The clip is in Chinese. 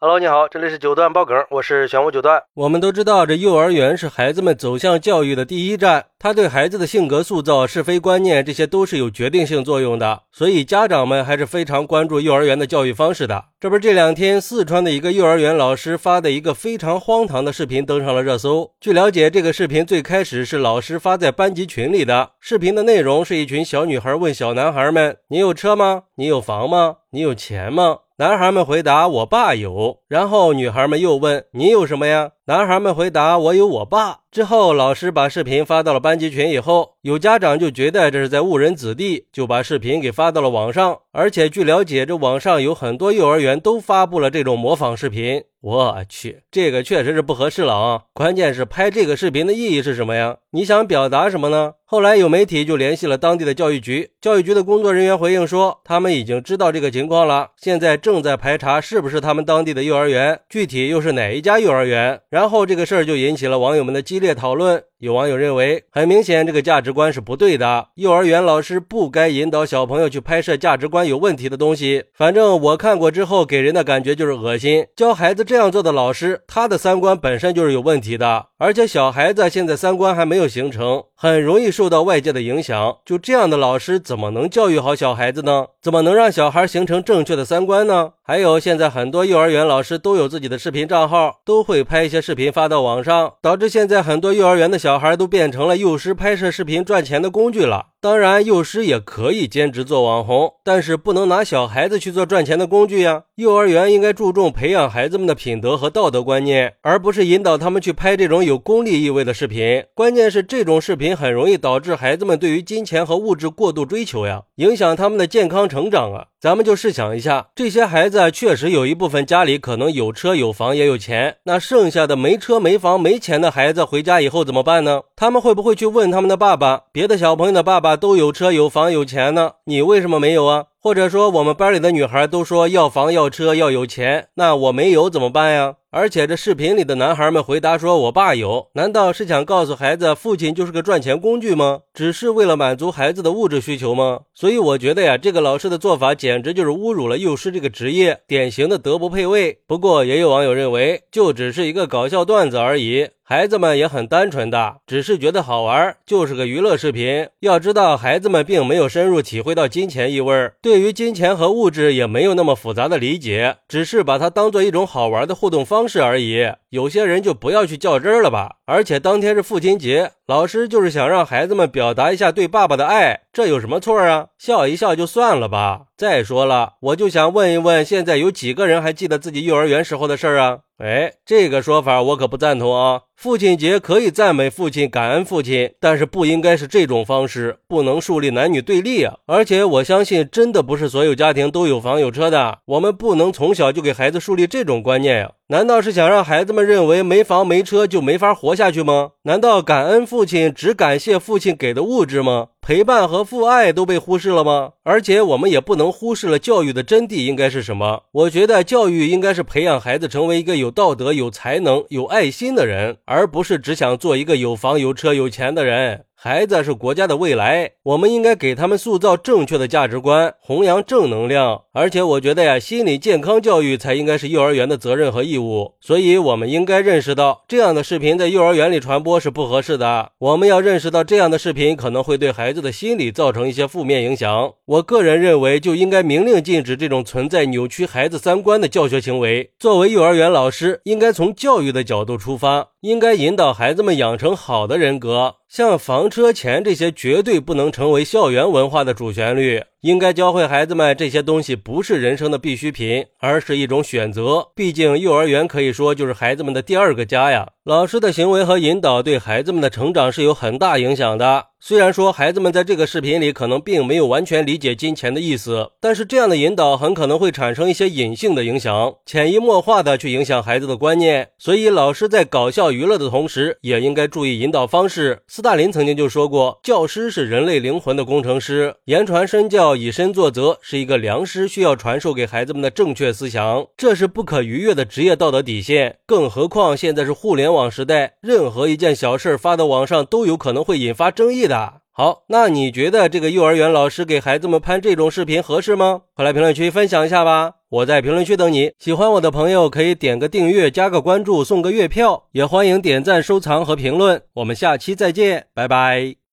Hello，你好，这里是九段爆梗，我是玄武九段。我们都知道，这幼儿园是孩子们走向教育的第一站，他对孩子的性格塑造、是非观念，这些都是有决定性作用的。所以家长们还是非常关注幼儿园的教育方式的。这不是这两天四川的一个幼儿园老师发的一个非常荒唐的视频登上了热搜。据了解，这个视频最开始是老师发在班级群里的，视频的内容是一群小女孩问小男孩们：“你有车吗？你有房吗？你有钱吗？”男孩们回答：“我爸有。”然后女孩们又问：“你有什么呀？”男孩们回答：“我有我爸。”之后，老师把视频发到了班级群以后，有家长就觉得这是在误人子弟，就把视频给发到了网上。而且据了解，这网上有很多幼儿园都发布了这种模仿视频。我去，这个确实是不合适了啊！关键是拍这个视频的意义是什么呀？你想表达什么呢？后来有媒体就联系了当地的教育局，教育局的工作人员回应说，他们已经知道这个情况了，现在正在排查是不是他们当地的幼儿园，具体又是哪一家幼儿园。然后这个事儿就引起了网友们的激烈讨论。有网友认为，很明显这个价值观是不对的，幼儿园老师不该引导小朋友去拍摄价值观有问题的东西。反正我看过之后，给人的感觉就是恶心。教孩子这样做的老师，他的三观本身就是有问题的，而且小孩子现在三观还没有形成，很容易受到外界的影响。就这样的老师，怎么能教育好小孩子呢？怎么能让小孩形成正确的三观呢？还有，现在很多幼儿园老师都有自己的视频账号，都会拍一些视频发到网上，导致现在很多幼儿园的小。小孩都变成了幼师拍摄视频赚钱的工具了。当然，幼师也可以兼职做网红，但是不能拿小孩子去做赚钱的工具呀。幼儿园应该注重培养孩子们的品德和道德观念，而不是引导他们去拍这种有功利意味的视频。关键是这种视频很容易导致孩子们对于金钱和物质过度追求呀，影响他们的健康成长啊。咱们就试想一下，这些孩子确实有一部分家里可能有车有房也有钱，那剩下的没车没房没钱的孩子回家以后怎么办呢？他们会不会去问他们的爸爸？别的小朋友的爸爸都有车有房有钱呢，你为什么没有啊？或者说，我们班里的女孩都说要房要车要有钱，那我没有怎么办呀？而且这视频里的男孩们回答说：“我爸有。”难道是想告诉孩子，父亲就是个赚钱工具吗？只是为了满足孩子的物质需求吗？所以我觉得呀，这个老师的做法简直就是侮辱了幼师这个职业，典型的德不配位。不过也有网友认为，就只是一个搞笑段子而已。孩子们也很单纯的，只是觉得好玩，就是个娱乐视频。要知道，孩子们并没有深入体会到金钱意味，对于金钱和物质也没有那么复杂的理解，只是把它当做一种好玩的互动方方式而已。有些人就不要去较真了吧。而且当天是父亲节，老师就是想让孩子们表达一下对爸爸的爱，这有什么错啊？笑一笑就算了吧。再说了，我就想问一问，现在有几个人还记得自己幼儿园时候的事儿啊？哎，这个说法我可不赞同啊！父亲节可以赞美父亲、感恩父亲，但是不应该是这种方式，不能树立男女对立啊！而且我相信，真的不是所有家庭都有房有车的，我们不能从小就给孩子树立这种观念呀！难道是想让孩子们认为没房没车就没法活下去吗？难道感恩父父亲只感谢父亲给的物质吗？陪伴和父爱都被忽视了吗？而且我们也不能忽视了教育的真谛应该是什么？我觉得教育应该是培养孩子成为一个有道德、有才能、有爱心的人，而不是只想做一个有房有车有钱的人。孩子是国家的未来，我们应该给他们塑造正确的价值观，弘扬正能量。而且我觉得呀，心理健康教育才应该是幼儿园的责任和义务。所以，我们应该认识到，这样的视频在幼儿园里传播是不合适的。我们要认识到，这样的视频可能会对孩子的心理造成一些负面影响。我个人认为，就应该明令禁止这种存在扭曲孩子三观的教学行为。作为幼儿园老师，应该从教育的角度出发，应该引导孩子们养成好的人格。像房车钱这些，绝对不能成为校园文化的主旋律。应该教会孩子们，这些东西不是人生的必需品，而是一种选择。毕竟，幼儿园可以说就是孩子们的第二个家呀。老师的行为和引导对孩子们的成长是有很大影响的。虽然说孩子们在这个视频里可能并没有完全理解金钱的意思，但是这样的引导很可能会产生一些隐性的影响，潜移默化的去影响孩子的观念。所以，老师在搞笑娱乐的同时，也应该注意引导方式。斯大林曾经就说过：“教师是人类灵魂的工程师，言传身教。”要以身作则是一个良师需要传授给孩子们的正确思想，这是不可逾越的职业道德底线。更何况现在是互联网时代，任何一件小事发到网上都有可能会引发争议的。好，那你觉得这个幼儿园老师给孩子们拍这种视频合适吗？快来评论区分享一下吧。我在评论区等你。喜欢我的朋友可以点个订阅、加个关注、送个月票，也欢迎点赞、收藏和评论。我们下期再见，拜拜。